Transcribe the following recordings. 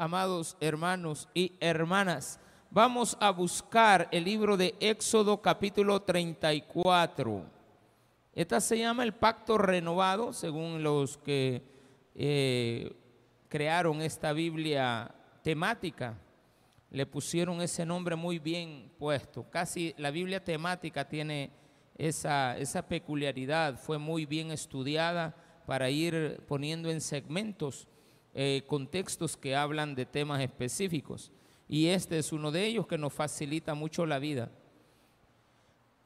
amados hermanos y hermanas. Vamos a buscar el libro de Éxodo capítulo 34. Esta se llama el pacto renovado, según los que eh, crearon esta Biblia temática. Le pusieron ese nombre muy bien puesto. Casi la Biblia temática tiene esa, esa peculiaridad. Fue muy bien estudiada para ir poniendo en segmentos eh, contextos que hablan de temas específicos. Y este es uno de ellos que nos facilita mucho la vida.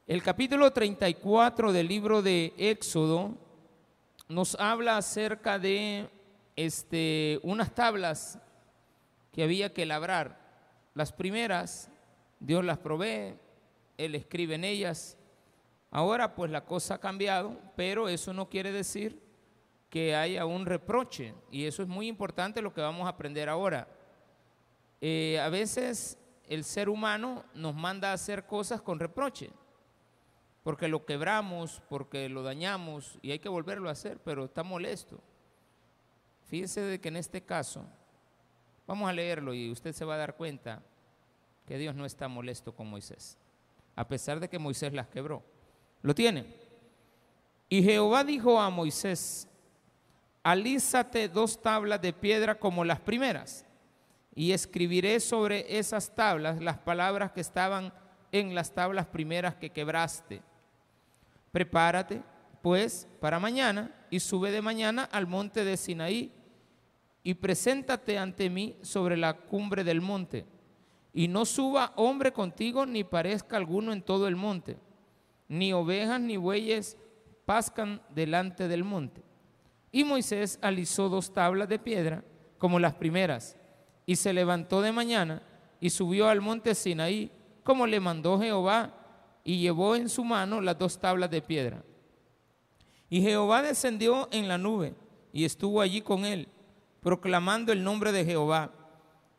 El capítulo 34 del libro de Éxodo nos habla acerca de este, unas tablas que había que labrar. Las primeras, Dios las provee, Él escribe en ellas. Ahora pues la cosa ha cambiado, pero eso no quiere decir que haya un reproche. Y eso es muy importante lo que vamos a aprender ahora. Eh, a veces el ser humano nos manda a hacer cosas con reproche, porque lo quebramos, porque lo dañamos y hay que volverlo a hacer, pero está molesto. Fíjense de que en este caso, vamos a leerlo y usted se va a dar cuenta que Dios no está molesto con Moisés, a pesar de que Moisés las quebró. ¿Lo tiene? Y Jehová dijo a Moisés, alízate dos tablas de piedra como las primeras, y escribiré sobre esas tablas las palabras que estaban en las tablas primeras que quebraste. Prepárate, pues, para mañana, y sube de mañana al monte de Sinaí, y preséntate ante mí sobre la cumbre del monte, y no suba hombre contigo, ni parezca alguno en todo el monte, ni ovejas ni bueyes pascan delante del monte y Moisés alisó dos tablas de piedra como las primeras, y se levantó de mañana y subió al monte Sinaí, como le mandó Jehová, y llevó en su mano las dos tablas de piedra. Y Jehová descendió en la nube y estuvo allí con él, proclamando el nombre de Jehová.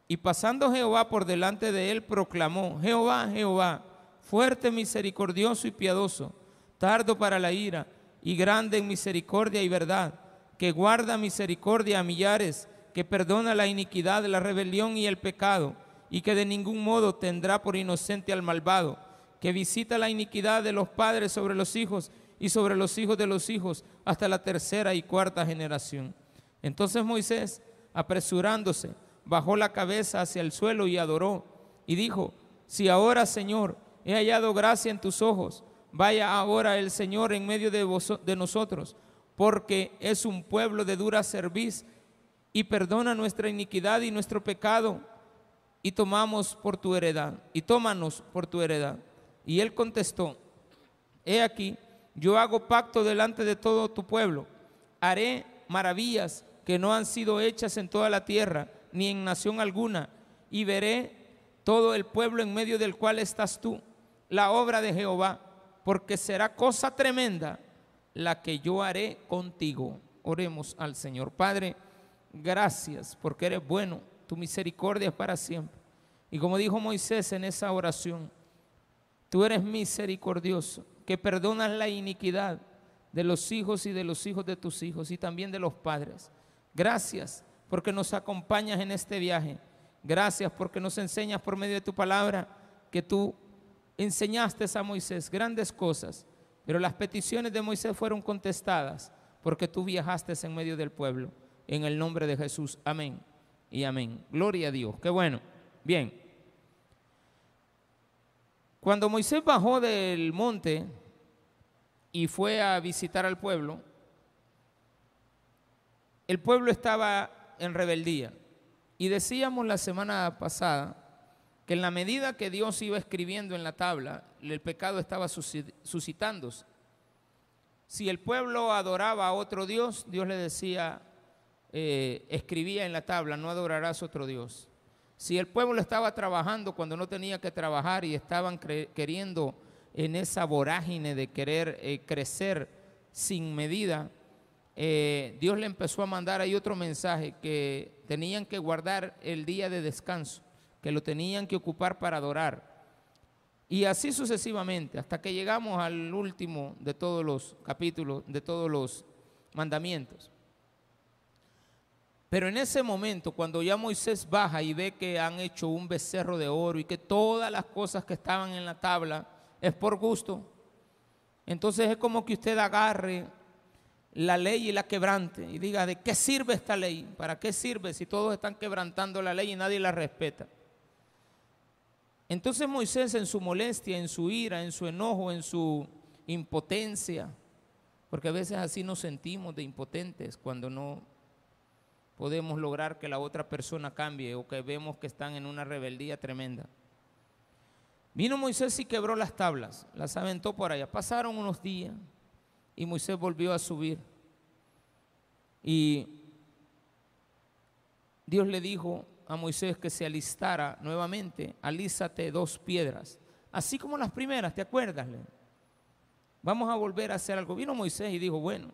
Y pasando Jehová por delante de él, proclamó, Jehová, Jehová, fuerte, misericordioso y piadoso, tardo para la ira y grande en misericordia y verdad que guarda misericordia a millares, que perdona la iniquidad, la rebelión y el pecado, y que de ningún modo tendrá por inocente al malvado, que visita la iniquidad de los padres sobre los hijos y sobre los hijos de los hijos hasta la tercera y cuarta generación. Entonces Moisés, apresurándose, bajó la cabeza hacia el suelo y adoró, y dijo, si ahora, Señor, he hallado gracia en tus ojos, vaya ahora el Señor en medio de, de nosotros porque es un pueblo de dura cerviz y perdona nuestra iniquidad y nuestro pecado y tomamos por tu heredad y tómanos por tu heredad. Y él contestó, he aquí, yo hago pacto delante de todo tu pueblo, haré maravillas que no han sido hechas en toda la tierra, ni en nación alguna, y veré todo el pueblo en medio del cual estás tú, la obra de Jehová, porque será cosa tremenda la que yo haré contigo. Oremos al Señor. Padre, gracias porque eres bueno, tu misericordia es para siempre. Y como dijo Moisés en esa oración, tú eres misericordioso, que perdonas la iniquidad de los hijos y de los hijos de tus hijos y también de los padres. Gracias porque nos acompañas en este viaje. Gracias porque nos enseñas por medio de tu palabra que tú enseñaste a Moisés grandes cosas pero las peticiones de Moisés fueron contestadas porque tú viajaste en medio del pueblo. En el nombre de Jesús. Amén. Y amén. Gloria a Dios. Qué bueno. Bien. Cuando Moisés bajó del monte y fue a visitar al pueblo, el pueblo estaba en rebeldía. Y decíamos la semana pasada que en la medida que Dios iba escribiendo en la tabla, el pecado estaba suscitándose. Si el pueblo adoraba a otro Dios, Dios le decía, eh, escribía en la tabla, no adorarás otro Dios. Si el pueblo estaba trabajando cuando no tenía que trabajar y estaban queriendo en esa vorágine de querer eh, crecer sin medida, eh, Dios le empezó a mandar ahí otro mensaje que tenían que guardar el día de descanso que lo tenían que ocupar para adorar. Y así sucesivamente, hasta que llegamos al último de todos los capítulos, de todos los mandamientos. Pero en ese momento, cuando ya Moisés baja y ve que han hecho un becerro de oro y que todas las cosas que estaban en la tabla es por gusto, entonces es como que usted agarre la ley y la quebrante y diga, ¿de qué sirve esta ley? ¿Para qué sirve si todos están quebrantando la ley y nadie la respeta? Entonces Moisés en su molestia, en su ira, en su enojo, en su impotencia, porque a veces así nos sentimos de impotentes cuando no podemos lograr que la otra persona cambie o que vemos que están en una rebeldía tremenda. Vino Moisés y quebró las tablas, las aventó por allá. Pasaron unos días y Moisés volvió a subir. Y Dios le dijo a Moisés que se alistara nuevamente, alízate dos piedras, así como las primeras, ¿te acuerdas? Vamos a volver a hacer algo. Vino Moisés y dijo, bueno,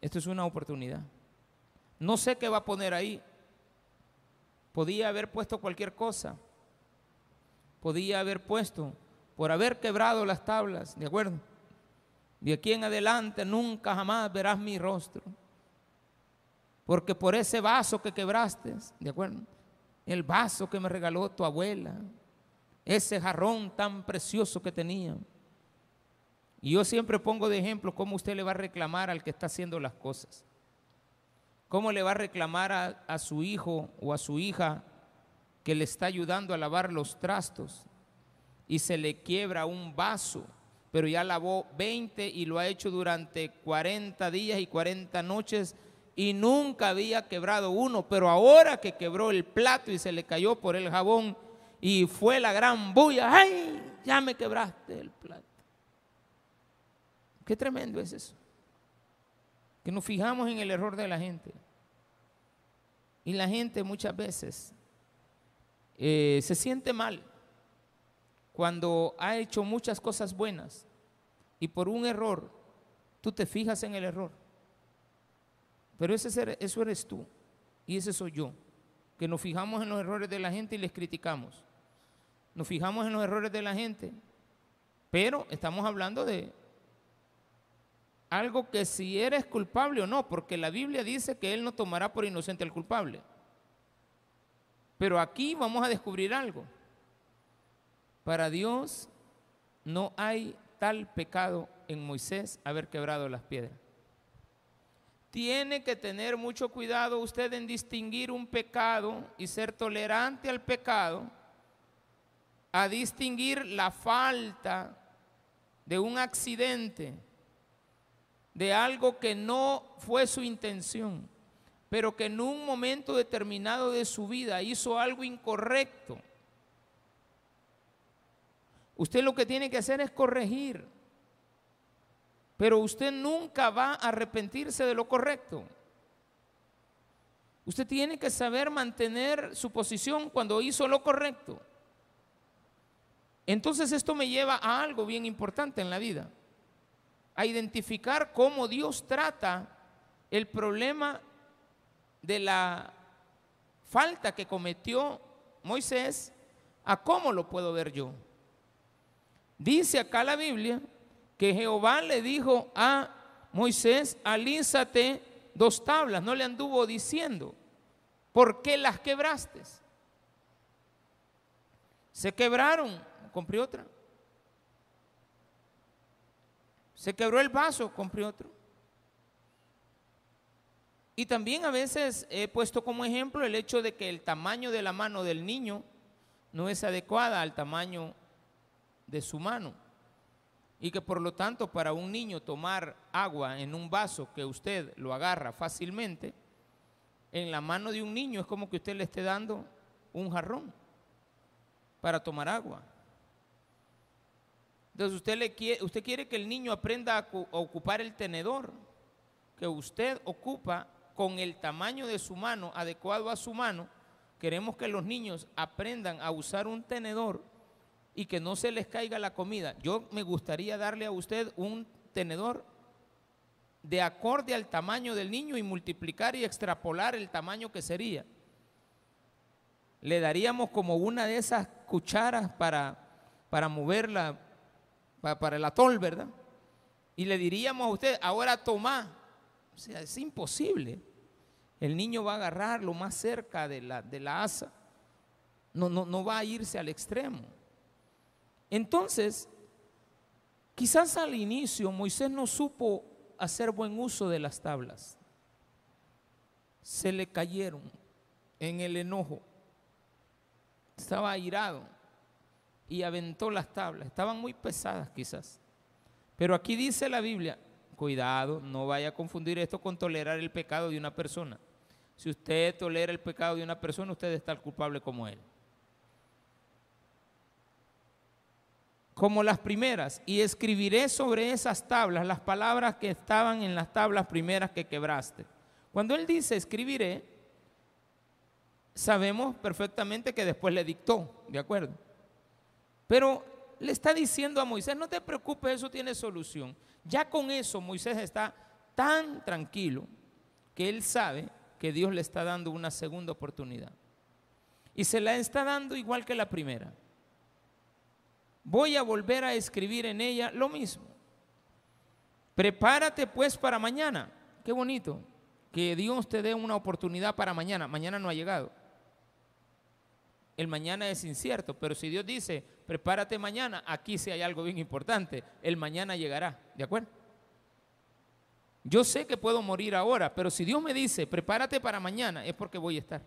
esto es una oportunidad. No sé qué va a poner ahí. Podía haber puesto cualquier cosa. Podía haber puesto, por haber quebrado las tablas, ¿de acuerdo? De aquí en adelante nunca jamás verás mi rostro. Porque por ese vaso que quebraste, ¿de acuerdo? El vaso que me regaló tu abuela, ese jarrón tan precioso que tenía. Y yo siempre pongo de ejemplo cómo usted le va a reclamar al que está haciendo las cosas. ¿Cómo le va a reclamar a, a su hijo o a su hija que le está ayudando a lavar los trastos y se le quiebra un vaso? pero ya lavó 20 y lo ha hecho durante 40 días y 40 noches y nunca había quebrado uno, pero ahora que quebró el plato y se le cayó por el jabón y fue la gran bulla, ¡ay! Ya me quebraste el plato. Qué tremendo es eso. Que nos fijamos en el error de la gente. Y la gente muchas veces eh, se siente mal cuando ha hecho muchas cosas buenas y por un error tú te fijas en el error. Pero ese, eso eres tú y ese soy yo, que nos fijamos en los errores de la gente y les criticamos. Nos fijamos en los errores de la gente, pero estamos hablando de algo que si eres culpable o no, porque la Biblia dice que Él no tomará por inocente al culpable. Pero aquí vamos a descubrir algo. Para Dios no hay tal pecado en Moisés haber quebrado las piedras. Tiene que tener mucho cuidado usted en distinguir un pecado y ser tolerante al pecado, a distinguir la falta de un accidente, de algo que no fue su intención, pero que en un momento determinado de su vida hizo algo incorrecto Usted lo que tiene que hacer es corregir. Pero usted nunca va a arrepentirse de lo correcto. Usted tiene que saber mantener su posición cuando hizo lo correcto. Entonces esto me lleva a algo bien importante en la vida, a identificar cómo Dios trata el problema de la falta que cometió Moisés a cómo lo puedo ver yo. Dice acá la Biblia que Jehová le dijo a Moisés, alízate dos tablas, no le anduvo diciendo, ¿por qué las quebraste? Se quebraron, compré otra. Se quebró el vaso, compré otro. Y también a veces he puesto como ejemplo el hecho de que el tamaño de la mano del niño no es adecuada al tamaño de su mano. Y que por lo tanto para un niño tomar agua en un vaso que usted lo agarra fácilmente, en la mano de un niño es como que usted le esté dando un jarrón para tomar agua. Entonces usted, le quiere, usted quiere que el niño aprenda a, ocupar el tenedor que usted ocupa con el tamaño de su mano, adecuado a su mano. Queremos que los niños aprendan a usar un tenedor y que no se les caiga la comida. Yo me gustaría darle a usted un tenedor de acorde al tamaño del niño y multiplicar y extrapolar el tamaño que sería. Le daríamos como una de esas cucharas para, para moverla, para, el atol, ¿verdad? Y le diríamos a usted, ahora toma. O sea, es imposible. el niño va a agarrar lo más cerca de la, de la asa. No, no, no va a irse al extremo. Entonces, quizás al inicio Moisés no supo hacer buen uso de las tablas. Se le cayeron en el enojo. Estaba airado y aventó las tablas. Estaban muy pesadas quizás. Pero aquí dice la Biblia, cuidado, no vaya a confundir esto con tolerar el pecado de una persona. Si usted tolera el pecado de una persona, usted está culpable como él. Como las primeras, y escribiré sobre esas tablas las palabras que estaban en las tablas primeras que quebraste. Cuando él dice escribiré, sabemos perfectamente que después le dictó, ¿de acuerdo? Pero le está diciendo a Moisés, no te preocupes, eso tiene solución. Ya con eso Moisés está tan tranquilo que él sabe que Dios le está dando una segunda oportunidad. Y se la está dando igual que la primera. Voy a volver a escribir en ella lo mismo. Prepárate pues para mañana. Qué bonito que Dios te dé una oportunidad para mañana. Mañana no ha llegado. El mañana es incierto, pero si Dios dice, prepárate mañana, aquí sí hay algo bien importante, el mañana llegará, ¿de acuerdo? Yo sé que puedo morir ahora, pero si Dios me dice, prepárate para mañana, es porque voy a estar.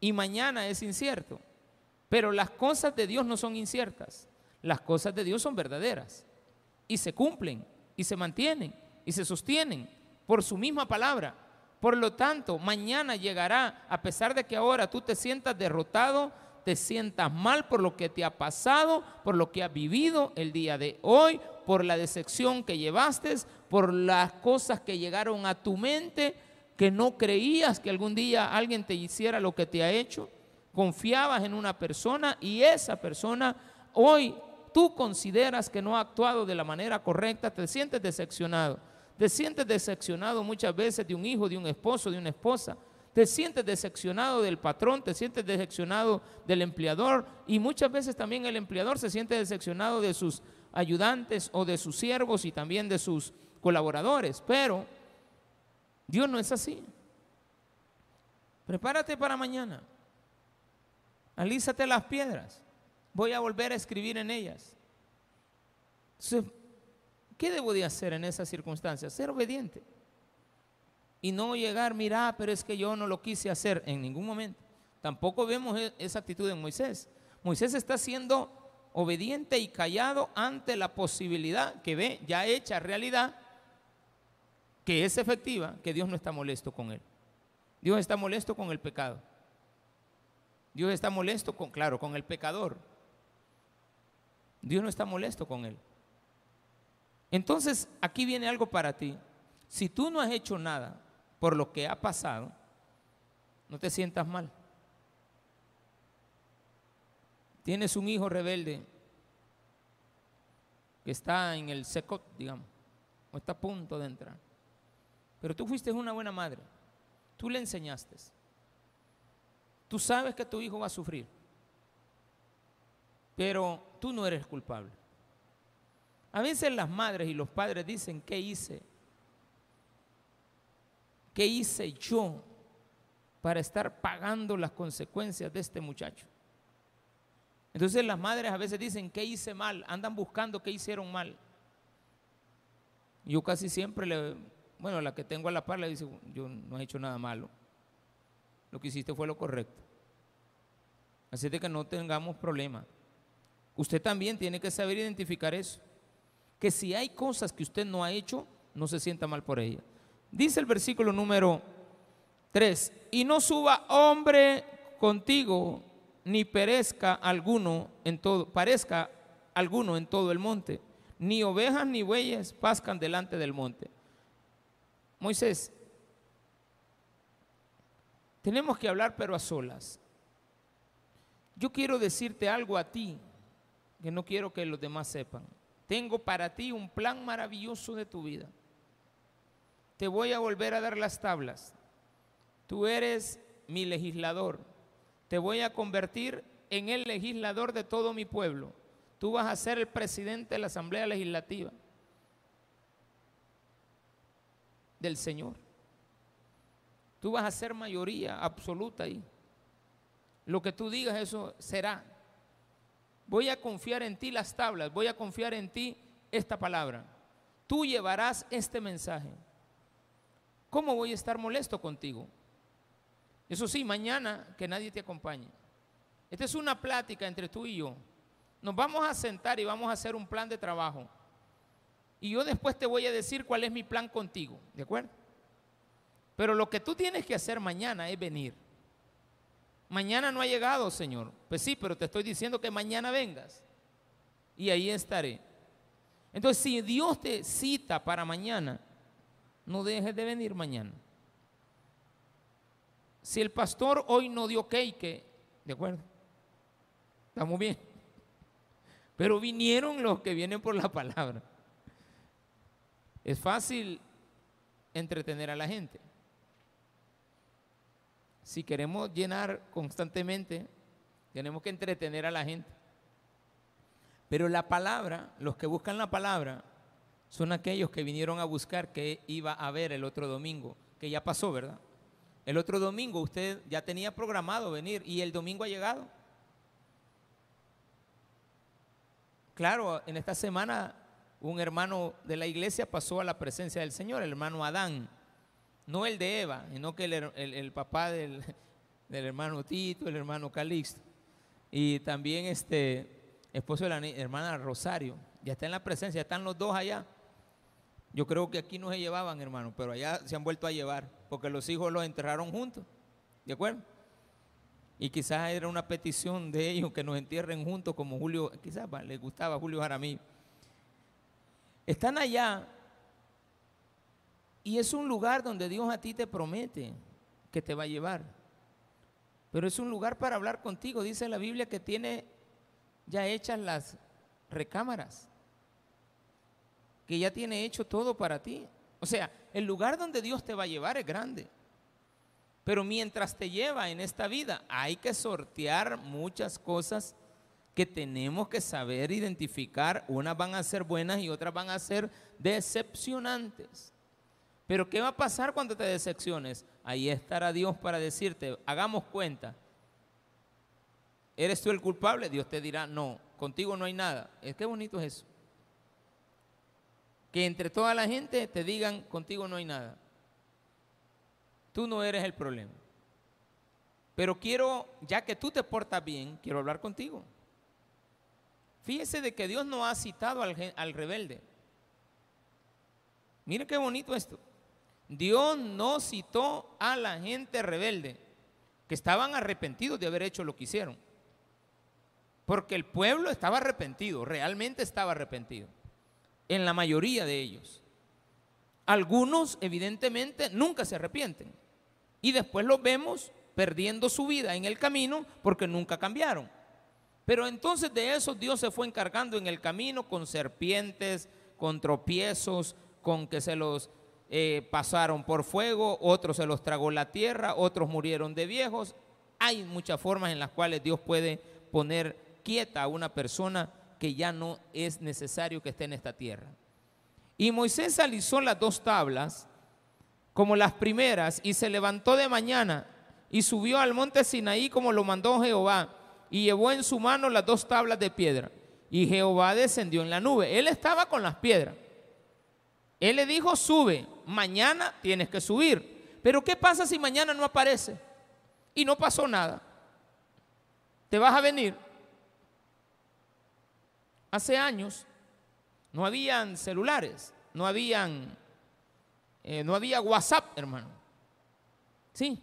Y mañana es incierto, pero las cosas de Dios no son inciertas, las cosas de Dios son verdaderas y se cumplen y se mantienen y se sostienen por su misma palabra. Por lo tanto, mañana llegará, a pesar de que ahora tú te sientas derrotado, te sientas mal por lo que te ha pasado, por lo que has vivido el día de hoy, por la decepción que llevaste, por las cosas que llegaron a tu mente, que no creías que algún día alguien te hiciera lo que te ha hecho. Confiabas en una persona y esa persona hoy tú consideras que no ha actuado de la manera correcta, te sientes decepcionado. Te sientes decepcionado muchas veces de un hijo, de un esposo, de una esposa. Te sientes decepcionado del patrón, te sientes decepcionado del empleador y muchas veces también el empleador se siente decepcionado de sus ayudantes o de sus siervos y también de sus colaboradores. Pero Dios no es así. Prepárate para mañana. Alízate las piedras. Voy a volver a escribir en ellas. ¿Qué debo de hacer en esas circunstancias? Ser obediente. Y no llegar, mira, pero es que yo no lo quise hacer en ningún momento. Tampoco vemos e-, esa actitud en Moisés. Moisés está siendo obediente y callado ante la posibilidad que ve ya hecha realidad, que es efectiva, que Dios no está molesto con él. Dios está molesto con el pecado. Dios está molesto con, claro, con el pecador. Dios no está molesto con él. Entonces, aquí viene algo para ti. Si tú no has hecho nada por lo que ha pasado, no te sientas mal. Tienes un hijo rebelde que está en el secot, digamos, o está a punto de entrar. Pero tú fuiste una buena madre. Tú le enseñaste. Tú sabes que tu hijo va a sufrir. Pero tú no eres culpable. A veces las madres y los padres dicen, ¿qué hice? ¿Qué hice yo para estar pagando las consecuencias de este muchacho? Entonces las madres a veces dicen, ¿qué hice mal? Andan buscando qué hicieron mal. Yo casi siempre le, bueno, la que tengo a la par le dice, yo no he hecho nada malo. Lo que hiciste fue lo correcto. Así de que no tengamos problema. Usted también tiene que saber identificar eso que si hay cosas que usted no ha hecho, no se sienta mal por ellas. Dice el versículo número 3, y no suba hombre contigo, ni perezca alguno en todo, parezca alguno en todo el monte, ni ovejas ni bueyes pascan delante del monte. Moisés, tenemos que hablar pero a solas. Yo quiero decirte algo a ti que no quiero que los demás sepan. Tengo para ti un plan maravilloso de tu vida. Te voy a volver a dar las tablas. Tú eres mi legislador. Te voy a convertir en el legislador de todo mi pueblo. Tú vas a ser el presidente de la Asamblea Legislativa del Señor. Tú vas a ser mayoría absoluta ahí. Lo que tú digas, eso será. Voy a confiar en ti las tablas, voy a confiar en ti esta palabra. Tú llevarás este mensaje. ¿Cómo voy a estar molesto contigo? Eso sí, mañana que nadie te acompañe. Esta es una plática entre tú y yo. Nos vamos a sentar y vamos a hacer un plan de trabajo. Y yo después te voy a decir cuál es mi plan contigo, ¿de acuerdo? Pero lo que tú tienes que hacer mañana es venir. Mañana no ha llegado, Señor. Pues sí, pero te estoy diciendo que mañana vengas. Y ahí estaré. Entonces, si Dios te cita para mañana, no dejes de venir mañana. Si el pastor hoy no dio cake, ¿de acuerdo? Estamos bien. Pero vinieron los que vienen por la palabra. Es fácil entretener a la gente. Si queremos llenar constantemente, tenemos que entretener a la gente. Pero la palabra, los que buscan la palabra, son aquellos que vinieron a buscar que iba a ver el otro domingo, que ya pasó, ¿verdad? El otro domingo usted ya tenía programado venir y el domingo ha llegado. Claro, en esta semana un hermano de la iglesia pasó a la presencia del Señor, el hermano Adán, no el de Eva, sino que el, papá del, del, hermano Tito, el hermano Calixto, y también este esposo de la hermana Rosario, ya está en la presencia, están los dos allá. Yo creo que aquí no se llevaban, hermano, pero allá se han vuelto a llevar, porque los hijos los enterraron juntos, ¿de acuerdo? Y quizás era una petición de ellos que nos entierren juntos como Julio, quizás les gustaba Julio Jaramillo. Están allá y es un lugar donde Dios a ti te promete que te va a llevar. Pero es un lugar para hablar contigo. Dice la Biblia que tiene ya hechas las recámaras que ya tiene hecho todo para ti. O sea, el lugar donde Dios te va a llevar es grande. Pero mientras te lleva en esta vida, hay que sortear muchas cosas que tenemos que saber identificar. Unas van a ser buenas y otras van a ser decepcionantes. Pero ¿qué va a pasar cuando te decepciones? Ahí estará Dios para decirte, hagamos cuenta. ¿Eres tú el culpable? Dios te dirá, no, contigo no hay nada. Es que bonito es eso que entre toda la gente te digan, contigo no hay nada. Tú no eres el problema. Pero quiero, ya que tú te portas bien, quiero hablar contigo. Fíjese de que Dios no ha citado al, al rebelde. Mire qué bonito esto. Dios no citó a la gente rebelde, que estaban arrepentidos de haber hecho lo que hicieron. Porque el pueblo estaba arrepentido, realmente estaba arrepentido en la mayoría de ellos. Algunos, evidentemente, nunca se arrepienten. Y después los vemos perdiendo su vida en el camino porque nunca cambiaron. Pero entonces de eso Dios se fue encargando en el camino con serpientes, con tropiezos, con que se los eh, pasaron por fuego, otros se los tragó la tierra, otros murieron de viejos. Hay muchas formas en las cuales Dios puede poner quieta a una persona que ya no es necesario que esté en esta tierra. Y Moisés alisó las dos tablas como las primeras y se levantó de mañana y subió al monte Sinaí como lo mandó Jehová y llevó en su mano las dos tablas de piedra. Y Jehová descendió en la nube. Él estaba con las piedras. Él le dijo, sube, mañana tienes que subir. Pero ¿qué pasa si mañana no aparece? Y no pasó nada. ¿Te vas a venir? Hace años no habían celulares, no habían, eh, no había WhatsApp, hermano. Sí.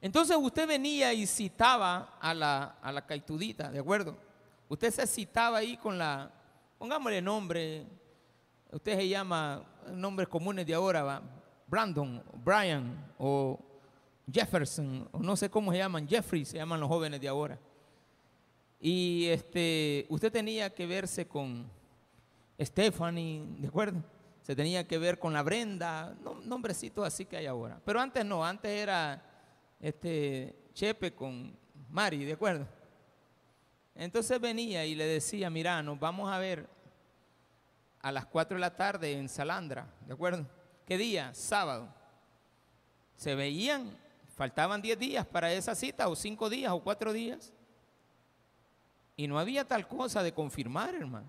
Entonces usted venía y citaba a la, a la caitudita, ¿de acuerdo? Usted se citaba ahí con la, pongámosle nombre, usted se llama nombres comunes de ahora. Brandon, Brian o Jefferson, o no sé cómo se llaman, Jeffrey se llaman los jóvenes de ahora. Y este, usted tenía que verse con Stephanie, ¿de acuerdo? Se tenía que ver con la Brenda, nombrecitos así que hay ahora. Pero antes no, antes era este, Chepe con Mari, ¿de acuerdo? Entonces venía y le decía, mira, nos vamos a ver a las 4 de la tarde en Salandra, ¿de acuerdo? ¿Qué día? Sábado. Se veían, faltaban 10 días para esa cita, o 5 días, o 4 días. Y no había tal cosa de confirmar, hermano.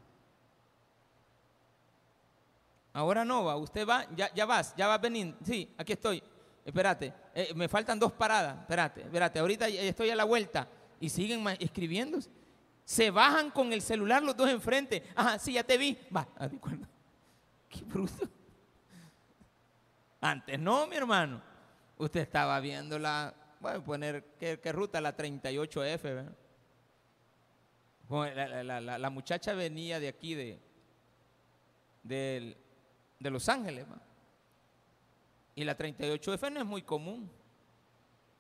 Ahora no va, usted va, ya, vas, ya va a venir. Sí, aquí estoy. Espérate, eh, me faltan dos paradas. Espérate, espérate, ahorita estoy a la vuelta. Y siguen escribiendo. Se bajan con el celular los dos enfrente. Ajá, sí, ya te vi. Va, ah, Qué bruto. Antes no, mi hermano. Usted estaba viendo la, voy a poner, ¿qué, ruta? La 38F, ¿verdad? La, muchacha venía de aquí, de, de, Los Ángeles. Y la 38F no es muy común.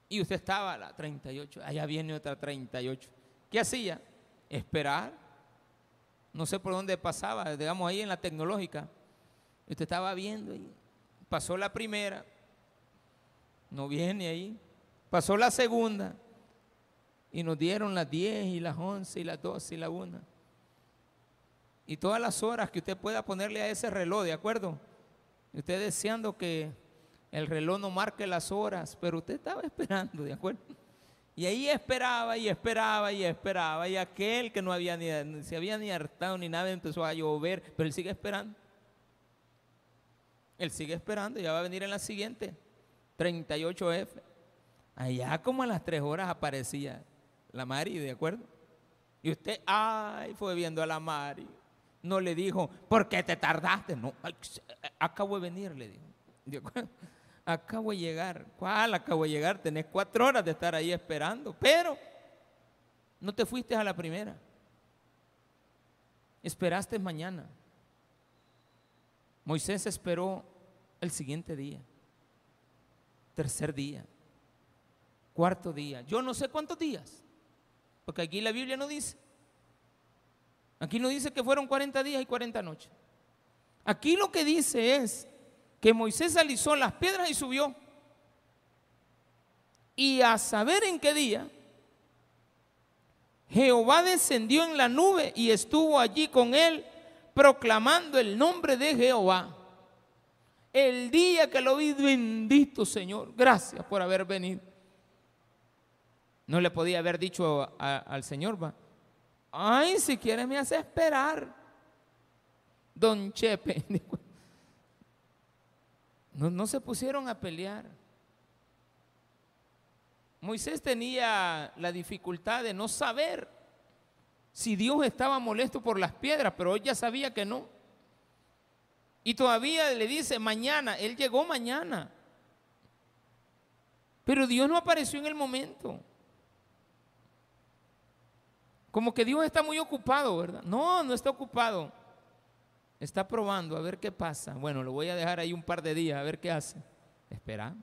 Y usted estaba la 38, allá viene otra 38. ¿Qué hacía? Esperar. No sé por dónde pasaba, digamos ahí en la tecnológica. Usted estaba viendo y pasó la primera, no viene ahí. Pasó la segunda y nos dieron las 10 y las 11 y las 12 y la 1. Y todas las horas que usted pueda ponerle a ese reloj, ¿de acuerdo? Usted deseando que el reloj no marque las horas, pero usted estaba esperando, ¿de acuerdo? Y ahí esperaba y esperaba y esperaba. Y aquel que no había ni, se había ni hartado ni nada empezó a llover, pero él sigue esperando. Él sigue esperando, ya va a venir en la siguiente, 38F. Allá como a las tres horas aparecía la Mari, ¿de acuerdo? Y usted, ay, fue viendo a la Mari. No le dijo, ¿por qué te tardaste? No, acabo de venir, le dijo. ¿De acuerdo? Acabo de llegar. ¿Cuál acabo de llegar? Tenés cuatro horas de estar ahí esperando. Pero no te fuiste a la primera. Esperaste mañana. Moisés esperó el siguiente día, tercer día, cuarto día, yo no sé cuántos días, porque aquí la Biblia no dice. Aquí no dice que fueron 40 días y 40 noches. Aquí lo que dice es que Moisés alisó las piedras y subió. Y a saber en qué día, Jehová descendió en la nube y estuvo allí con él proclamando el nombre de Jehová. El día que lo vi, bendito Señor, gracias por haber venido. No le podía haber dicho al Señor, va, ay, si quiere me hace esperar. Don Chepe. No, no se pusieron a pelear. Moisés tenía la dificultad de no saber si Dios estaba molesto por las piedras, pero ella sabía que no. Y todavía le dice mañana, él llegó mañana. Pero Dios no apareció en el momento. Como que Dios está muy ocupado, ¿verdad? No, no está ocupado. Está probando a ver qué pasa. Bueno, lo voy a dejar ahí un par de días a ver qué hace. Espera.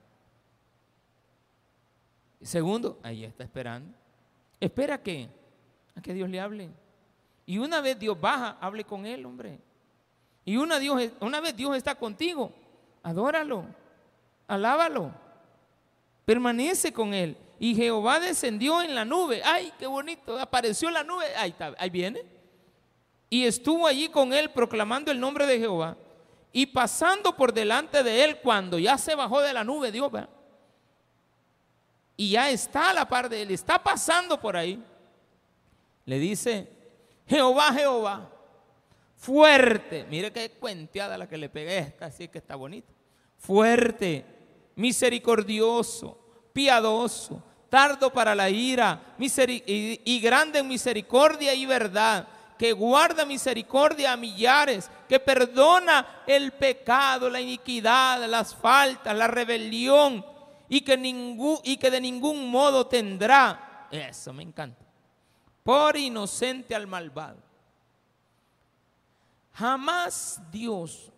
Segundo, ahí está esperando. ¿Espera qué? a que Dios le hable. Y una vez Dios baja, hable con él, hombre. Y una, Dios, una vez Dios está contigo, adóralo, alábalo, permanece con él. Y Jehová descendió en la nube. Ay, qué bonito, apareció la nube. Ahí está, ahí viene. Y estuvo allí con él proclamando el nombre de Jehová. Y pasando por delante de él cuando ya se bajó de la nube, Dios, y ya está a la par de él, está pasando por ahí. Le dice, Jehová, Jehová, fuerte, mire qué cuenteada la que le pegué esta, así que está bonito, fuerte, misericordioso, piadoso, tardo para la ira y grande en misericordia y verdad, que guarda misericordia a millares, que perdona el pecado, la iniquidad, las faltas, la rebelión y que, y que de ningún modo tendrá. Eso me encanta por inocente al malvado. Jamás Dios,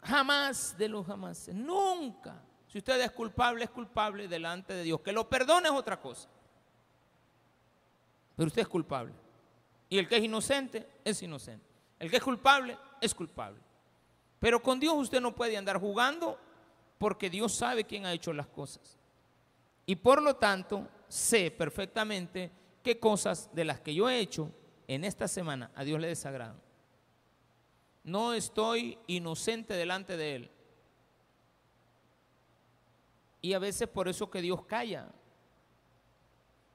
jamás de los jamás, nunca. Si usted es culpable, es culpable delante de Dios. Que lo perdone es otra cosa. Pero usted es culpable. Y el que es inocente, es inocente. El que es culpable, es culpable. Pero con Dios usted no puede andar jugando porque Dios sabe quién ha hecho las cosas. Y por lo tanto, sé perfectamente qué cosas de las que yo he hecho en esta semana a Dios le desagradan. No estoy inocente delante de Él. Y a veces por eso que Dios calla,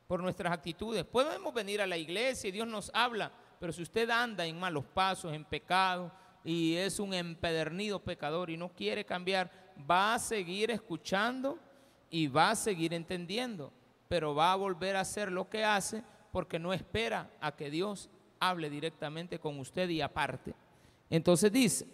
por nuestras actitudes. Podemos venir a la iglesia y Dios nos habla, pero si usted anda en malos pasos, en pecado, y es un empedernido pecador y no quiere cambiar, va a seguir escuchando y va a seguir entendiendo, pero va a volver a hacer lo que hace porque no espera a que Dios hable directamente con usted y aparte. Entonces dice,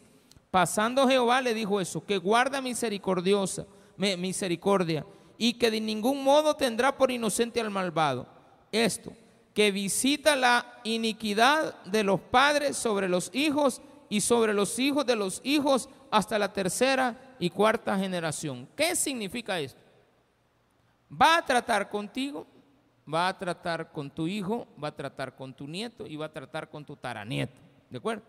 pasando Jehová le dijo eso, que guarda misericordiosa, misericordia y que de ningún modo tendrá por inocente al malvado. Esto, que visita la iniquidad de los padres sobre los hijos y sobre los hijos de los hijos hasta la tercera y cuarta generación. ¿Qué significa esto? Va a tratar contigo, va a tratar con tu hijo, va a tratar con tu nieto y va a tratar con tu taranieto. ¿De acuerdo?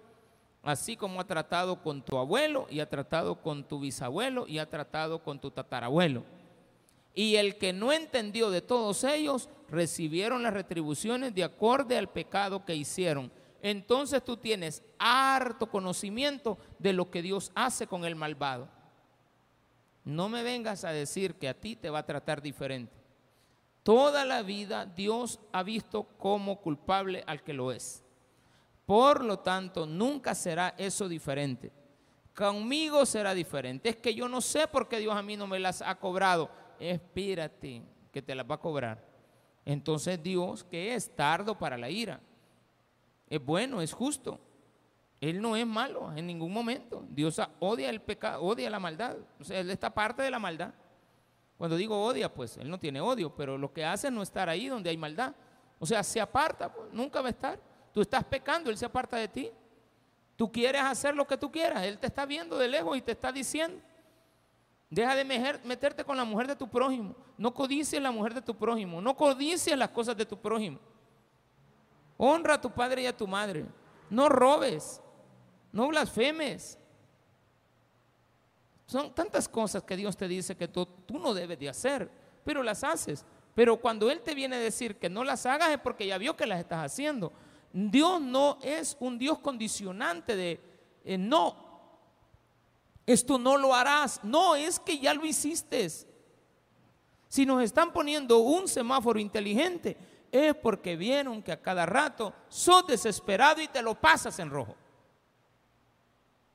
Así como ha tratado con tu abuelo y ha tratado con tu bisabuelo y ha tratado con tu tatarabuelo. Y el que no entendió de todos ellos, recibieron las retribuciones de acorde al pecado que hicieron. Entonces tú tienes harto conocimiento de lo que Dios hace con el malvado. No me vengas a decir que a ti te va a tratar diferente. Toda la vida Dios ha visto como culpable al que lo es. Por lo tanto, nunca será eso diferente. Conmigo será diferente. Es que yo no sé por qué Dios a mí no me las ha cobrado espírate que te las va a cobrar. Entonces Dios, que es tardo para la ira, es bueno, es justo. Él no es malo en ningún momento. Dios odia el pecado, odia la maldad. O sea, Él está parte de la maldad. Cuando digo odia, pues Él no tiene odio, pero lo que hace es no estar ahí donde hay maldad. O sea, se aparta, pues, nunca va a estar. Tú estás pecando, Él se aparta de ti. Tú quieres hacer lo que tú quieras, Él te está viendo de lejos y te está diciendo. Deja de meterte con la mujer de tu prójimo. No codicies la mujer de tu prójimo. No codicies las cosas de tu prójimo. Honra a tu padre y a tu madre. No robes. No blasfemes. Son tantas cosas que Dios te dice que tú, no debes de hacer, pero las haces. Pero cuando Él te viene a decir que no las hagas es porque ya vio que las estás haciendo. Dios no es un Dios condicionante de eh, no, esto no lo harás. No, es que ya lo hiciste. Si nos están poniendo un semáforo inteligente, es porque vieron que a cada rato sos desesperado y te lo pasas en rojo.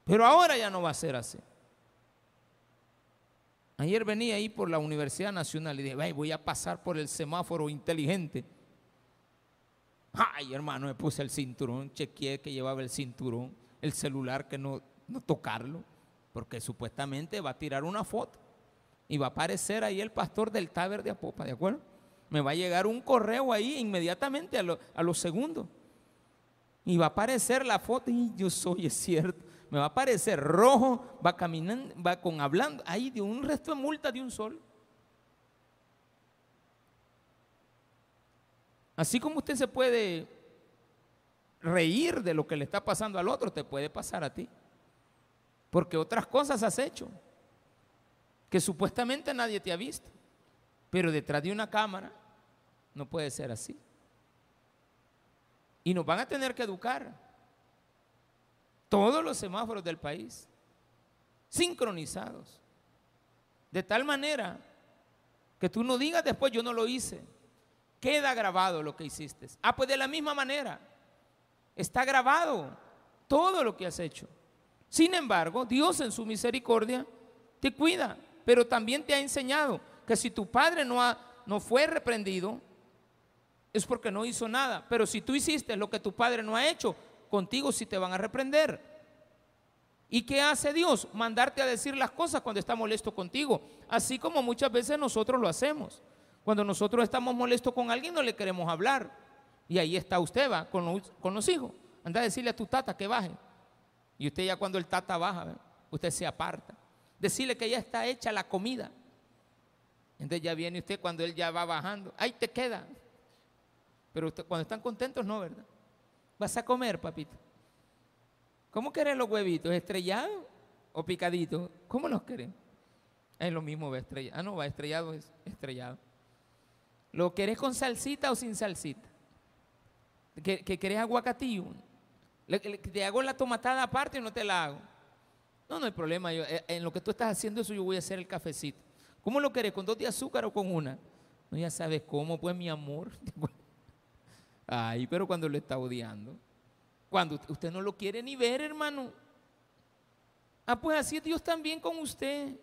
Pero ahora ya no va a ser así. Ayer venía ahí por la Universidad Nacional y dije, voy a pasar por el semáforo inteligente. Ay, hermano, me puse el cinturón, chequeé que llevaba el cinturón, el celular que no, no tocarlo porque supuestamente va a tirar una foto y va a aparecer ahí el pastor del Taber de Apopa, ¿de acuerdo? Me va a llegar un correo ahí inmediatamente a, los segundos. Y va a aparecer la foto y yo soy, es cierto. Me va a aparecer rojo, va caminando, va con hablando, ahí de un resto de multa de un sol. Así como usted se puede reír de lo que le está pasando al otro, te puede pasar a ti. Porque otras cosas has hecho que supuestamente nadie te ha visto. Pero detrás de una cámara no puede ser así. Y nos van a tener que educar todos los semáforos del país, sincronizados. De tal manera que tú no digas después yo no lo hice. Queda grabado lo que hiciste. Ah, pues de la misma manera. Está grabado todo lo que has hecho. Sin embargo, Dios en su misericordia te cuida, pero también te ha enseñado que si tu padre no, ha, no fue reprendido, es porque no hizo nada. Pero si tú hiciste lo que tu padre no ha hecho, contigo sí te van a reprender. ¿Y qué hace Dios? Mandarte a decir las cosas cuando está molesto contigo, así como muchas veces nosotros lo hacemos. Cuando nosotros estamos molestos con alguien no le queremos hablar. Y ahí está usted, va, con los, con los hijos. Anda a decirle a tu tata que baje. Y usted ya cuando el tata baja, usted se aparta. Decirle que ya está hecha la comida. Entonces ya viene usted cuando él ya va bajando. Ahí te queda. Pero usted, cuando están contentos, no, ¿verdad? Vas a comer, papito. ¿Cómo querés los huevitos? ¿Estrellados o picaditos? ¿Cómo los querés? Es lo mismo, va estrellado. Ah, no, va estrellado, es estrellado. ¿Lo querés con salsita o sin salsita? ¿Que, que querés aguacatillo? Te hago la tomatada aparte y no te la hago. No, no hay problema. Eh, en lo que tú estás haciendo eso, yo voy a hacer el cafecito. ¿Cómo lo querés? ¿Con dos de azúcar o con una? No, ya sabes cómo, pues mi amor. Ay, pero cuando lo está odiando. Cuando usted no lo quiere ni ver, hermano. Ah, pues así es Dios también con usted.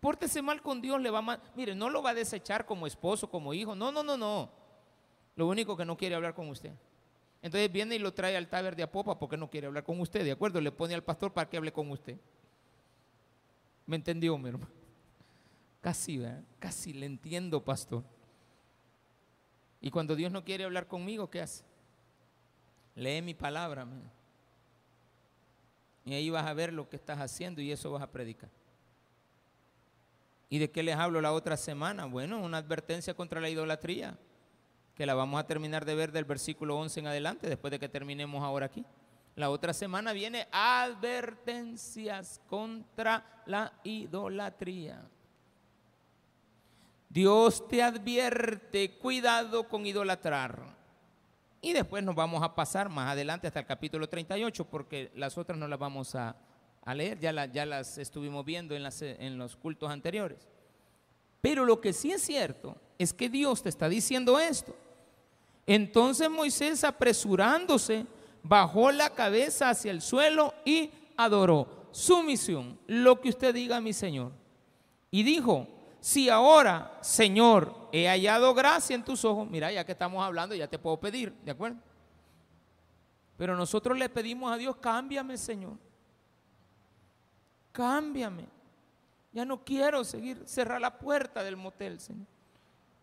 Pórtese mal con Dios, le va mal. Mire, no lo va a desechar como esposo, como hijo. No, no, no, no. Lo único que no quiere hablar con usted. Entonces viene y lo trae al taber de Apopa porque no quiere hablar con usted, ¿de acuerdo? Le pone al pastor para que hable con usted. ¿Me entendió, mi hermano? Casi, ¿verdad? Casi le entiendo, pastor. Y cuando Dios no quiere hablar conmigo, ¿qué hace? Lee mi palabra. Y ahí vas a ver lo que estás haciendo y eso vas a predicar. ¿Y de qué les hablo la otra semana? Bueno, una advertencia contra la idolatría, que la vamos a terminar de ver del versículo 11 en adelante, después de que terminemos ahora aquí. La otra semana viene advertencias contra la idolatría. Dios te advierte, cuidado con idolatrar. Y después nos vamos a pasar más adelante hasta el capítulo 38, porque las otras no las vamos a, leer, ya, ya, las estuvimos viendo en, en los cultos anteriores. Pero lo que sí es cierto es que Dios te está diciendo esto. Entonces Moisés, apresurándose, bajó la cabeza hacia el suelo y adoró. Su misión, lo que usted diga, mi Señor. Y dijo, si ahora, Señor, he hallado gracia en tus ojos, mira, ya que estamos hablando, ya te puedo pedir, ¿de acuerdo? Pero nosotros le pedimos a Dios, cámbiame, Señor. Cámbiame. Ya no quiero seguir, cerrar la puerta del motel, Señor.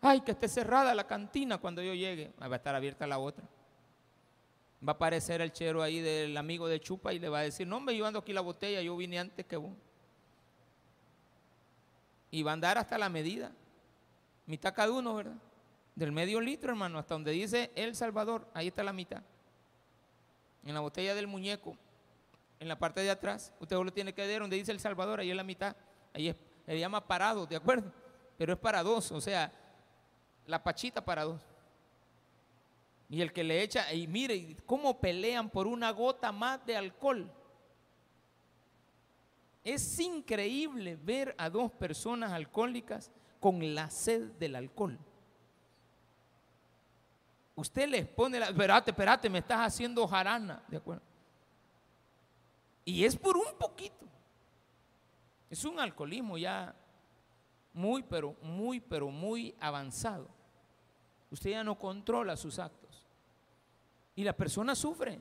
Ay, que esté cerrada la cantina cuando yo llegue. Va a estar abierta la otra. Va a aparecer el chero ahí del amigo de Chupa y le va a decir, no, me llevando aquí la botella, yo vine antes que vos y va a andar hasta la medida. Mitad cada uno, ¿verdad? Del medio litro, hermano, hasta donde dice El Salvador, ahí está la mitad. En la botella del muñeco, en la parte de atrás, usted lo tiene que ver donde dice El Salvador, ahí es la mitad. Ahí se llama parado, ¿de acuerdo? Pero es para dos, o sea, la pachita para dos. Y el que le echa, y mire cómo pelean por una gota más de alcohol. Es increíble ver a dos personas alcohólicas con la sed del alcohol. Usted les pone la, espérate, espérate, me estás haciendo jarana, ¿de acuerdo? Y es por un poquito. Es un alcoholismo ya muy, pero muy, pero muy avanzado. Usted ya no controla sus actos. Y la persona sufre,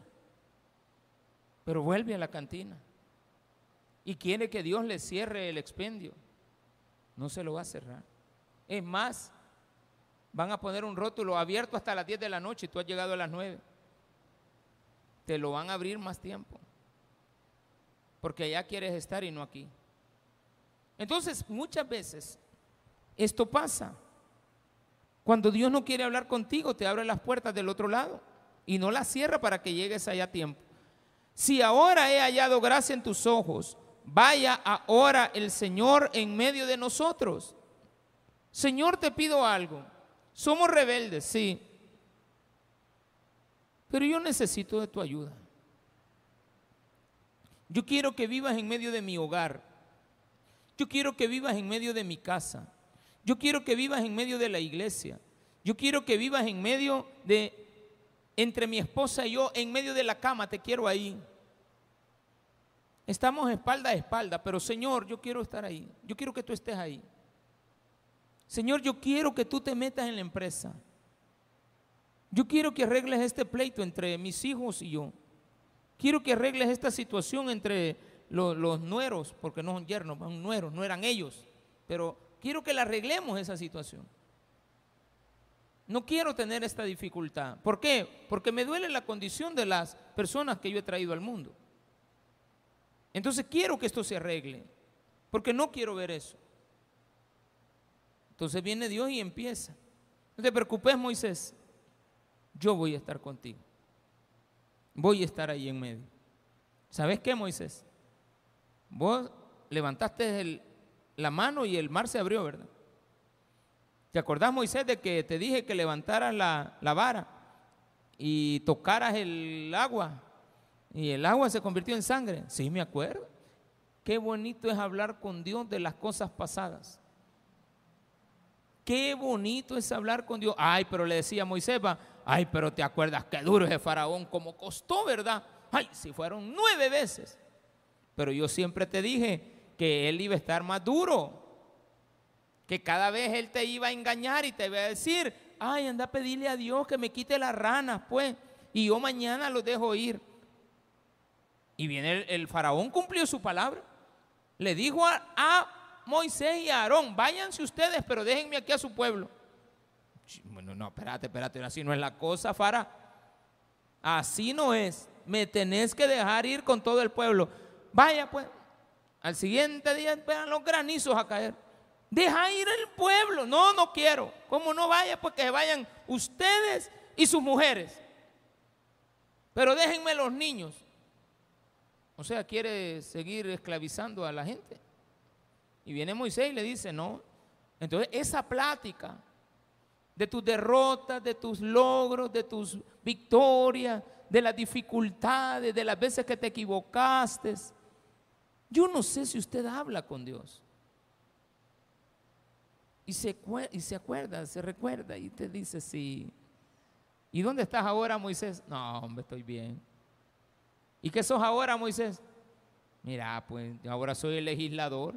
pero vuelve a la cantina y quiere que Dios le cierre el expendio, no se lo va a cerrar. Es más, van a poner un rótulo abierto hasta las 10 de la noche y tú has llegado a las 9. Te lo van a abrir más tiempo. Porque allá quieres estar y no aquí. Entonces, muchas veces esto pasa. Cuando Dios no quiere hablar contigo, te abre las puertas del otro lado y no las cierra para que llegues allá a tiempo. Si ahora he hallado gracia en tus ojos, Vaya ahora el Señor en medio de nosotros. Señor, te pido algo. Somos rebeldes, sí. Pero yo necesito de tu ayuda. Yo quiero que vivas en medio de mi hogar. Yo quiero que vivas en medio de mi casa. Yo quiero que vivas en medio de la iglesia. Yo quiero que vivas en medio de, entre mi esposa y yo, en medio de la cama. Te quiero ahí. Estamos espalda a espalda, pero Señor, yo quiero estar ahí. Yo quiero que tú estés ahí. Señor, yo quiero que tú te metas en la empresa. Yo quiero que arregles este pleito entre mis hijos y yo. Quiero que arregles esta situación entre los, nueros, porque no son yernos, son nueros, no eran ellos. Pero quiero que la arreglemos esa situación. No quiero tener esta dificultad. ¿Por qué? Porque me duele la condición de las personas que yo he traído al mundo. Entonces quiero que esto se arregle, porque no quiero ver eso. Entonces viene Dios y empieza. No te preocupes, Moisés, yo voy a estar contigo. Voy a estar ahí en medio. ¿Sabes qué, Moisés? Vos levantaste la mano y el mar se abrió, ¿verdad? ¿Te acordás, Moisés, de que te dije que levantaras la, vara y tocaras el agua y el agua se convirtió en sangre. Sí, me acuerdo. Qué bonito es hablar con Dios de las cosas pasadas. qué bonito es hablar con Dios. Ay, pero le decía a Moisés, ay, pero te acuerdas qué duro es el faraón, como costó, ¿verdad? Ay, si fueron nueve veces. Pero yo siempre te dije que él iba a estar más duro, que cada vez él te iba a engañar y te iba a decir, ay, anda a pedirle a Dios que me quite las ranas, pues, y yo mañana los dejo ir. Y viene el, faraón, cumplió su palabra. Le dijo a, a, Moisés y a Aarón, váyanse ustedes, pero déjenme aquí a su pueblo. Bueno, no, espérate, espérate, así no es la cosa, Fara. Así no es. Me tenés que dejar ir con todo el pueblo. Vaya pues, al siguiente día vean los granizos a caer. Deja ir el pueblo. No, no quiero. ¿Cómo no vaya? Pues que vayan ustedes y sus mujeres. Pero déjenme los niños. O sea, quiere seguir esclavizando a la gente. Y viene Moisés y le dice, no. Entonces, esa plática de tus derrotas, de tus logros, de tus victorias, de las dificultades, de las veces que te equivocaste. Yo no sé si usted habla con Dios. Y se, y se acuerda, se recuerda y te dice, sí. ¿Y dónde estás ahora, Moisés? No, hombre, estoy bien. ¿Y qué sos ahora, Moisés? Mira, pues ahora soy el legislador.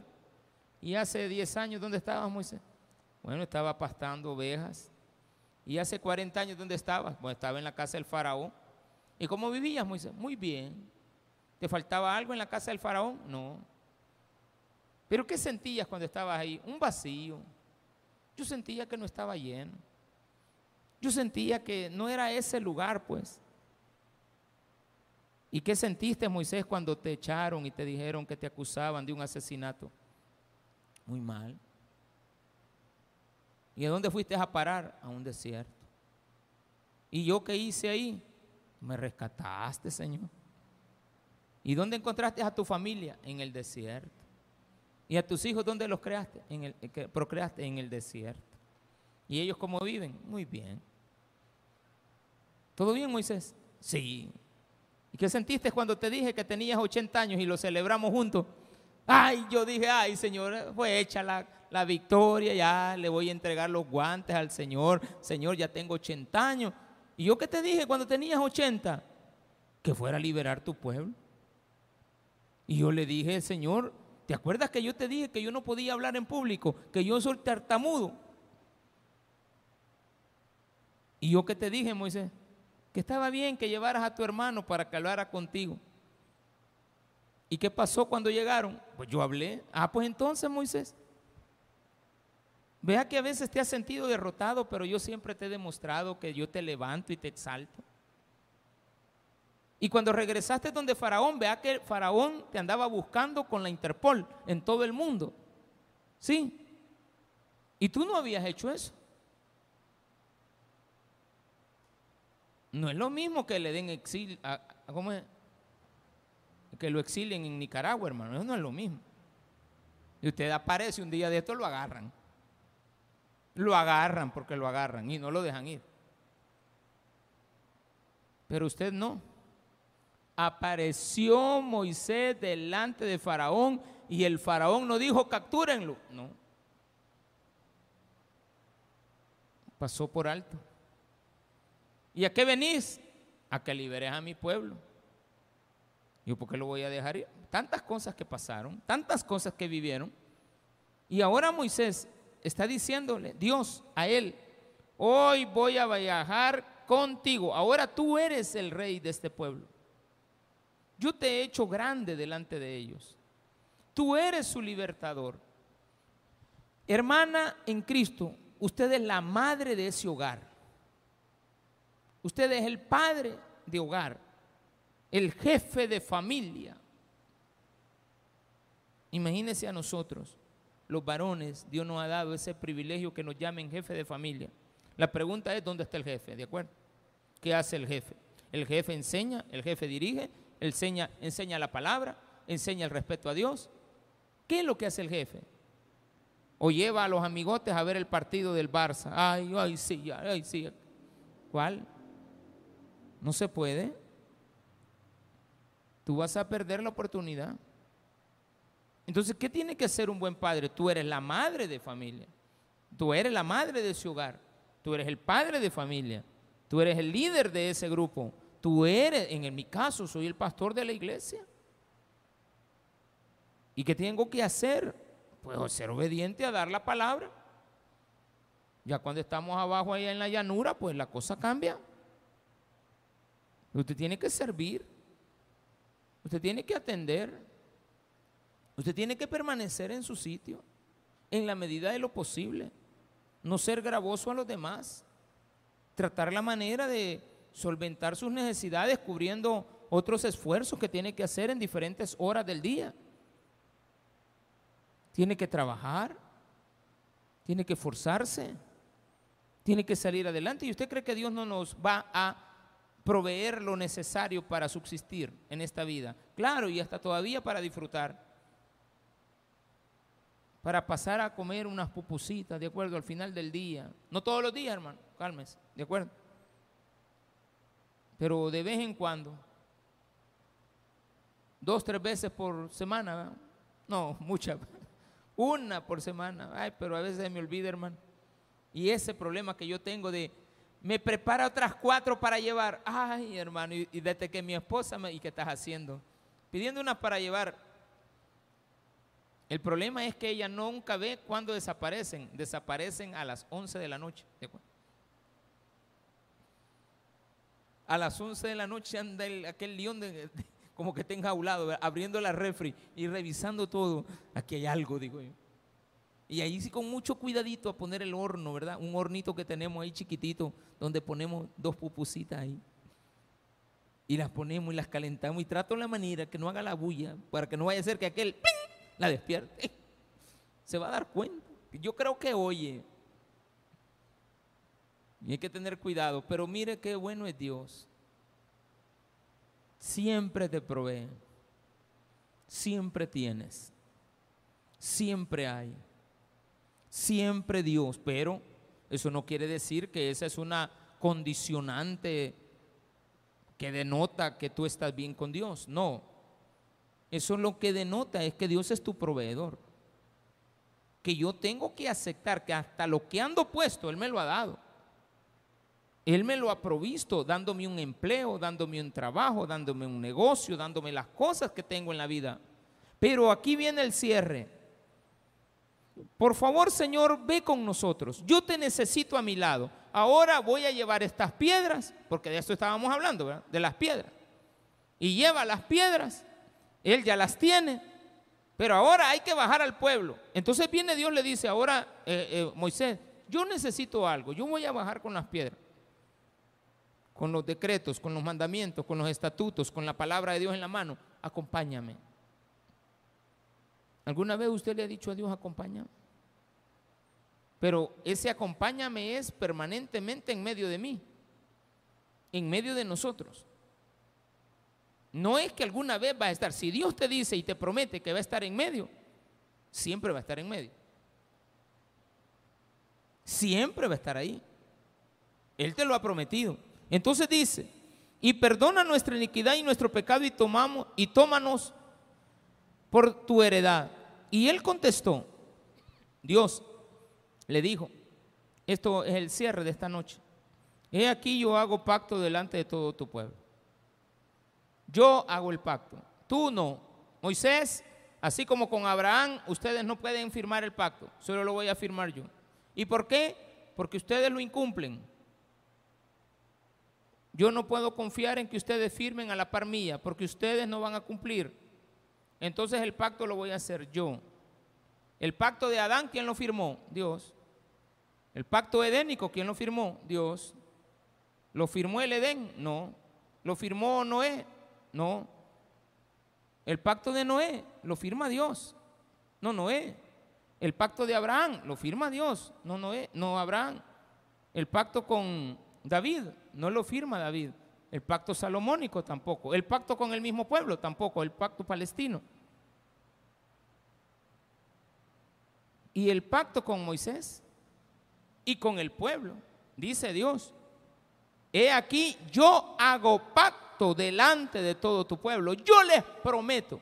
¿Y hace 10 años dónde estabas, Moisés? Bueno, estaba pastando ovejas. ¿Y hace 40 años dónde estabas? Bueno, estaba en la casa del faraón. ¿Y cómo vivías, Moisés? Muy bien. ¿Te faltaba algo en la casa del faraón? No. ¿Pero qué sentías cuando estabas ahí? Un vacío. Yo sentía que no estaba lleno. Yo sentía que no era ese lugar, pues. ¿Y qué sentiste, Moisés, cuando te echaron y te dijeron que te acusaban de un asesinato? Muy mal. ¿Y a dónde fuiste a parar? A un desierto. ¿Y yo qué hice ahí? Me rescataste, Señor. ¿Y dónde encontraste a tu familia? En el desierto. ¿Y a tus hijos dónde los creaste? En el, que procreaste en el desierto. ¿Y ellos cómo viven? Muy bien. ¿Todo bien, Moisés? Sí. ¿Y qué sentiste cuando te dije que tenías 80 años y lo celebramos juntos? Ay, yo dije, ay, Señor, fue hecha la, la victoria, ya le voy a entregar los guantes al Señor. Señor, ya tengo 80 años. ¿Y yo qué te dije cuando tenías 80? Que fuera a liberar tu pueblo. Y yo le dije, Señor, ¿Te acuerdas que yo te dije que yo no podía hablar en público? Que yo soy tartamudo. Y yo que te dije, Moisés, que estaba bien que llevaras a tu hermano para que hablara contigo. ¿Y qué pasó cuando llegaron? Pues yo hablé. Ah, pues entonces, Moisés. Vea que a veces te has sentido derrotado, pero yo siempre te he demostrado que yo te levanto y te exalto. Y cuando regresaste donde Faraón, vea que Faraón te andaba buscando con la Interpol en todo el mundo. ¿Sí? Y tú no habías hecho eso. No es lo mismo que le den exilio, ¿cómo es? Que lo exilien en Nicaragua, hermano. Eso no es lo mismo. Y usted aparece un día de esto, lo agarran. Lo agarran porque lo agarran y no lo dejan ir. Pero usted no apareció Moisés delante de Faraón y el Faraón no dijo captúrenlo, no. Pasó por alto. ¿Y a qué venís? A que liberes a mi pueblo. Yo, ¿por qué lo voy a dejar? Tantas cosas que pasaron, tantas cosas que vivieron. Y ahora Moisés está diciéndole, Dios, a él, hoy voy a viajar contigo. Ahora tú eres el rey de este pueblo. Yo te he hecho grande delante de ellos. Tú eres su libertador. Hermana en Cristo, usted es la madre de ese hogar. Usted es el padre de hogar, el jefe de familia. Imagínese a nosotros, los varones, Dios nos ha dado ese privilegio que nos llamen jefe de familia. La pregunta es, ¿dónde está el jefe? ¿De acuerdo? ¿Qué hace el jefe? El jefe enseña, el jefe dirige, enseña, enseña la palabra, enseña el respeto a Dios. ¿Qué es lo que hace el jefe? O lleva a los amigotes a ver el partido del Barça. Ay, ay, sí, ay, sí. ¿Cuál? No se puede. Tú vas a perder la oportunidad. Entonces, ¿qué tiene que ser un buen padre? Tú eres la madre de familia. Tú eres la madre de ese hogar. Tú eres el padre de familia. Tú eres el líder de ese grupo. Tú eres, en mi caso, soy el pastor de la iglesia. ¿Y qué tengo que hacer? Pues ser obediente a dar la palabra. Ya cuando estamos abajo allá en la llanura, pues la cosa cambia. Usted tiene que servir. Usted tiene que atender. Usted tiene que permanecer en su sitio en la medida de lo posible. No ser gravoso a los demás. Tratar la manera de solventar sus necesidades cubriendo otros esfuerzos que tiene que hacer en diferentes horas del día. Tiene que trabajar. Tiene que esforzarse. Tiene que salir adelante. ¿Y usted cree que Dios no nos va a proveer lo necesario para subsistir en esta vida. Claro, y hasta todavía para disfrutar. Para pasar a comer unas pupusitas, ¿de acuerdo? Al final del día. No todos los días, hermano, cálmese, ¿de acuerdo? Pero de vez en cuando. Dos, tres veces por semana. No, muchas. Una por semana. Ay, pero a veces me olvida, hermano. Y ese problema que yo tengo de me prepara otras cuatro para llevar. Ay, hermano, y, desde que mi esposa me, ¿y qué estás haciendo? Pidiendo una para llevar. El problema es que ella nunca ve cuándo desaparecen. Desaparecen a las 11 de la noche. A las 11 de la noche anda aquel león de, como que tenga lado abriendo la refri y revisando todo. Aquí hay algo, digo yo. Y ahí sí con mucho cuidadito a poner el horno, ¿verdad? Un hornito que tenemos ahí chiquitito, donde ponemos dos pupusitas ahí. Y las ponemos y las calentamos y trato la manera que no haga la bulla, para que no vaya a ser que aquel la despierte. Se va a dar cuenta. Yo creo que oye. Y hay que tener cuidado. Pero mire qué bueno es Dios. Siempre te provee. Siempre tienes. Siempre hay siempre Dios, pero eso no quiere decir que esa es una condicionante que denota que tú estás bien con Dios. No, eso lo que denota es que Dios es tu proveedor. Que yo tengo que aceptar que hasta lo que ando puesto, Él me lo ha dado. Él me lo ha provisto, dándome un empleo, dándome un trabajo, dándome un negocio, dándome las cosas que tengo en la vida. Pero aquí viene el cierre. Por favor, Señor, ve con nosotros. Yo te necesito a mi lado. Ahora voy a llevar estas piedras, porque de esto estábamos hablando, ¿verdad? De las piedras. Y lleva las piedras. Él ya las tiene. Pero ahora hay que bajar al pueblo. Entonces viene Dios, le dice, ahora eh, eh, Moisés, yo necesito algo. Yo voy a bajar con las piedras. Con los decretos, con los mandamientos, con los estatutos, con la palabra de Dios en la mano. Acompáñame. ¿Alguna vez usted le ha dicho a Dios, acompáñame? Pero ese acompáñame es permanentemente en medio de mí, en medio de nosotros. No es que alguna vez va a estar, si Dios te dice y te promete que va a estar en medio, siempre va a estar en medio. Siempre va a estar ahí. Él te lo ha prometido. Entonces dice, y perdona nuestra iniquidad y nuestro pecado y tomamos y tómanos por tu heredad. Y él contestó, Dios le dijo, esto es el cierre de esta noche. He aquí yo hago pacto delante de todo tu pueblo. Yo hago el pacto, tú no. Moisés, así como con Abraham, ustedes no pueden firmar el pacto, solo lo voy a firmar yo. ¿Y por qué? Porque ustedes lo incumplen. Yo no puedo confiar en que ustedes firmen a la par mía, porque ustedes no van a cumplir. Entonces el pacto lo voy a hacer yo. El pacto de Adán, ¿quién lo firmó? Dios. El pacto edénico, ¿quién lo firmó? Dios. ¿Lo firmó el Edén? No. ¿Lo firmó Noé? No. El pacto de Noé lo firma Dios. No, Noé. El pacto de Abraham lo firma Dios. No, Noé. No, Abraham. El pacto con David no lo firma David. El pacto salomónico tampoco. El pacto con el mismo pueblo tampoco. El pacto palestino. Y el pacto con Moisés y con el pueblo. Dice Dios. He aquí, yo hago pacto delante de todo tu pueblo. Yo les prometo,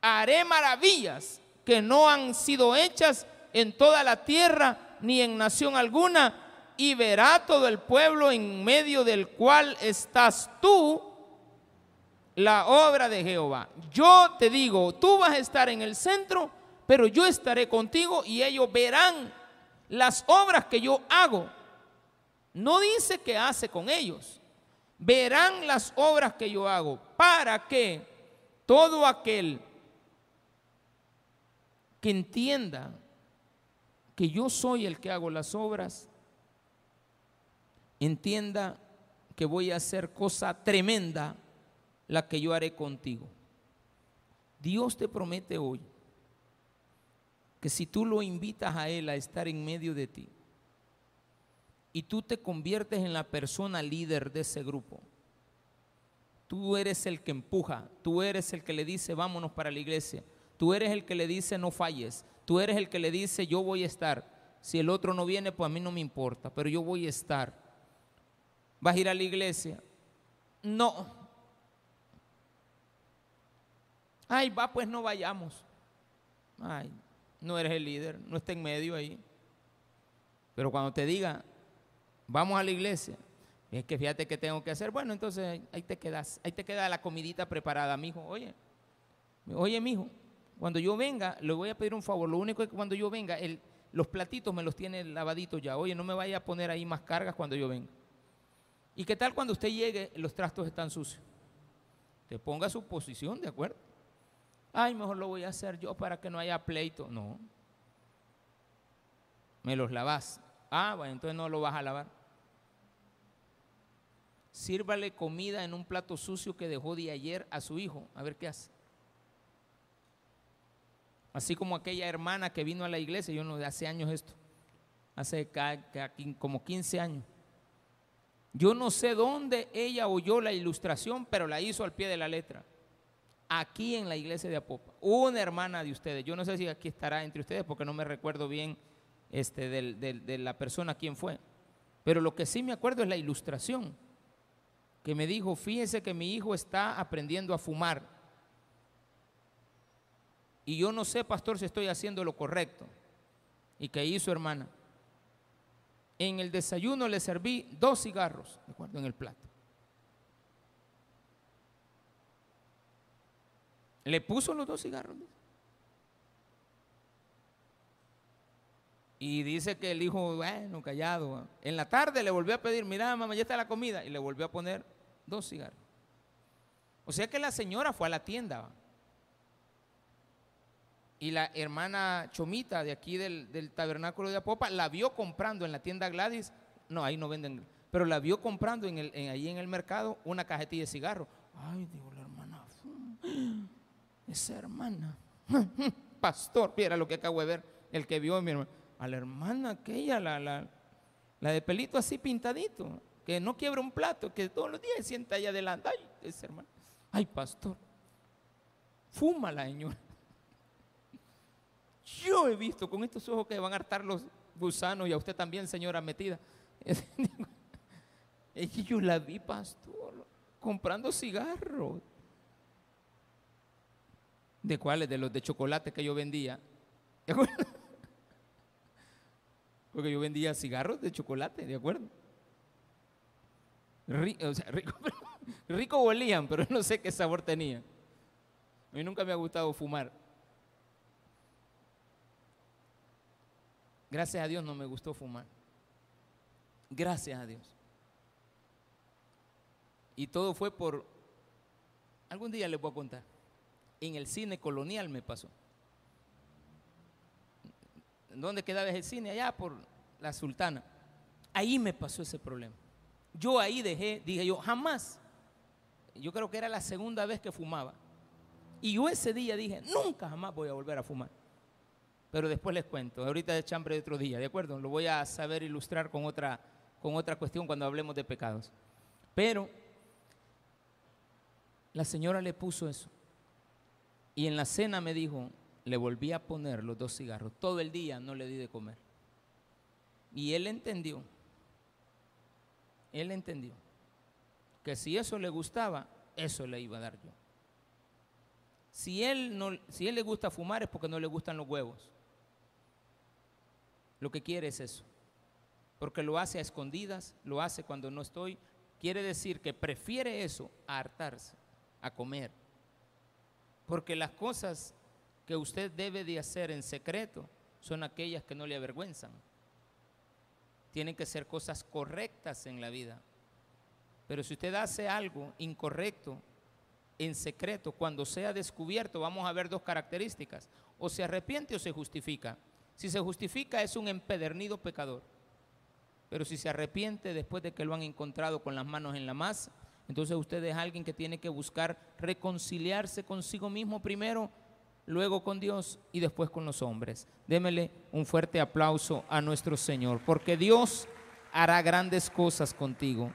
haré maravillas que no han sido hechas en toda la tierra ni en nación alguna, y verá todo el pueblo en medio del cual estás tú la obra de Jehová. Yo te digo, tú vas a estar en el centro, pero yo estaré contigo y ellos verán las obras que yo hago. No dice que hace con ellos. Verán las obras que yo hago para que todo aquel que entienda que yo soy el que hago las obras, entienda que voy a hacer cosa tremenda la que yo haré contigo. Dios te promete hoy que si tú lo invitas a Él a estar en medio de ti y tú te conviertes en la persona líder de ese grupo, tú eres el que empuja, tú eres el que le dice vámonos para la iglesia, tú eres el que le dice no falles, tú eres el que le dice yo voy a estar. Si el otro no viene, pues a mí no me importa, pero yo voy a estar. ¿Vas a ir a la iglesia? No. Ay, va, pues no vayamos. Ay, no eres el líder, no está en medio ahí. Pero cuando te diga, vamos a la iglesia, es que fíjate que tengo que hacer, bueno, entonces ahí te quedas, ahí te queda la comidita preparada, mijo. Oye, oye, mijo, cuando yo venga, le voy a pedir un favor. Lo único es que cuando yo venga, los platitos me los tiene lavaditos ya. Oye, no me vaya a poner ahí más cargas cuando yo venga. ¿Y qué tal cuando usted llegue, los trastos están sucios? Te ponga su posición, ¿de acuerdo? Ay, mejor lo voy a hacer yo para que no haya pleito. No. Me los lavas. Ah, bueno, entonces no lo vas a lavar. Sírvale comida en un plato sucio que dejó de ayer a su hijo. A ver qué hace. Así como aquella hermana que vino a la iglesia, yo no de hace años esto, hace como 15 años. Yo no sé dónde ella oyó la ilustración, pero la hizo al pie de la letra. Aquí en la iglesia de Apopa. Una hermana de ustedes. Yo no sé si aquí estará entre ustedes porque no me recuerdo bien este, de la persona quién fue. Pero lo que sí me acuerdo es la ilustración. Que me dijo, fíjese que mi hijo está aprendiendo a fumar. Y yo no sé, pastor, si estoy haciendo lo correcto. ¿Y qué hizo, hermana? En el desayuno le serví dos cigarros, ¿de acuerdo? En el plato. Le puso los dos cigarros. Y dice que el hijo, bueno, callado. En la tarde le volvió a pedir, mira, mamá, ya está la comida. Y le volvió a poner dos cigarros. O sea que la señora fue a la tienda y la hermana Chomita de aquí del, tabernáculo de Apopa la vio comprando en la tienda Gladys, no, ahí no venden, pero la vio comprando en el, ahí en el mercado una cajetilla de cigarro. Ay, digo, la hermana, esa hermana, pastor, mira lo que acabo de ver, el que vio mi hermano, a la hermana aquella, la, la, la de pelito así pintadito, que no quiebra un plato, que todos los días se sienta ahí adelante, ay, esa hermana, ay, pastor, fuma la señora. Yo he visto con estos ojos que van a hartar los gusanos y a usted también, señora metida. Es que yo la vi, pastor, comprando cigarros. ¿De cuáles? De los de chocolate que yo vendía. Porque yo vendía cigarros de chocolate, ¿de acuerdo? Rico, o sea, rico, olían, pero no sé qué sabor tenían. A mí nunca me ha gustado fumar. Gracias a Dios no me gustó fumar. Gracias a Dios. Y todo fue por... Algún día les voy a contar. En el cine colonial me pasó. ¿Dónde quedaba el cine? Allá por la Sultana. Ahí me pasó ese problema. Yo ahí dejé, dije yo, jamás. Yo creo que era la segunda vez que fumaba. Y yo ese día dije, nunca jamás voy a volver a fumar pero después les cuento. Ahorita es chambre de otro día, ¿de acuerdo? Lo voy a saber ilustrar con otra, con otra cuestión cuando hablemos de pecados. Pero la señora le puso eso. Y en la cena me dijo, le volví a poner los dos cigarros. Todo el día no le di de comer. Y él entendió. Él entendió que si eso le gustaba, eso le iba a dar yo. Si él, no, si él le gusta fumar es porque no le gustan los huevos. Lo que quiere es eso. Porque lo hace a escondidas, lo hace cuando no estoy. Quiere decir que prefiere eso a hartarse, a comer. Porque las cosas que usted debe de hacer en secreto son aquellas que no le avergüenzan. Tienen que ser cosas correctas en la vida. Pero si usted hace algo incorrecto en secreto, cuando sea descubierto, vamos a ver dos características. O se arrepiente o se justifica. Si se justifica es un empedernido pecador. Pero si se arrepiente después de que lo han encontrado con las manos en la masa, entonces usted es alguien que tiene que buscar reconciliarse consigo mismo primero, luego con Dios y después con los hombres. Démele un fuerte aplauso a nuestro Señor, porque Dios hará grandes cosas contigo.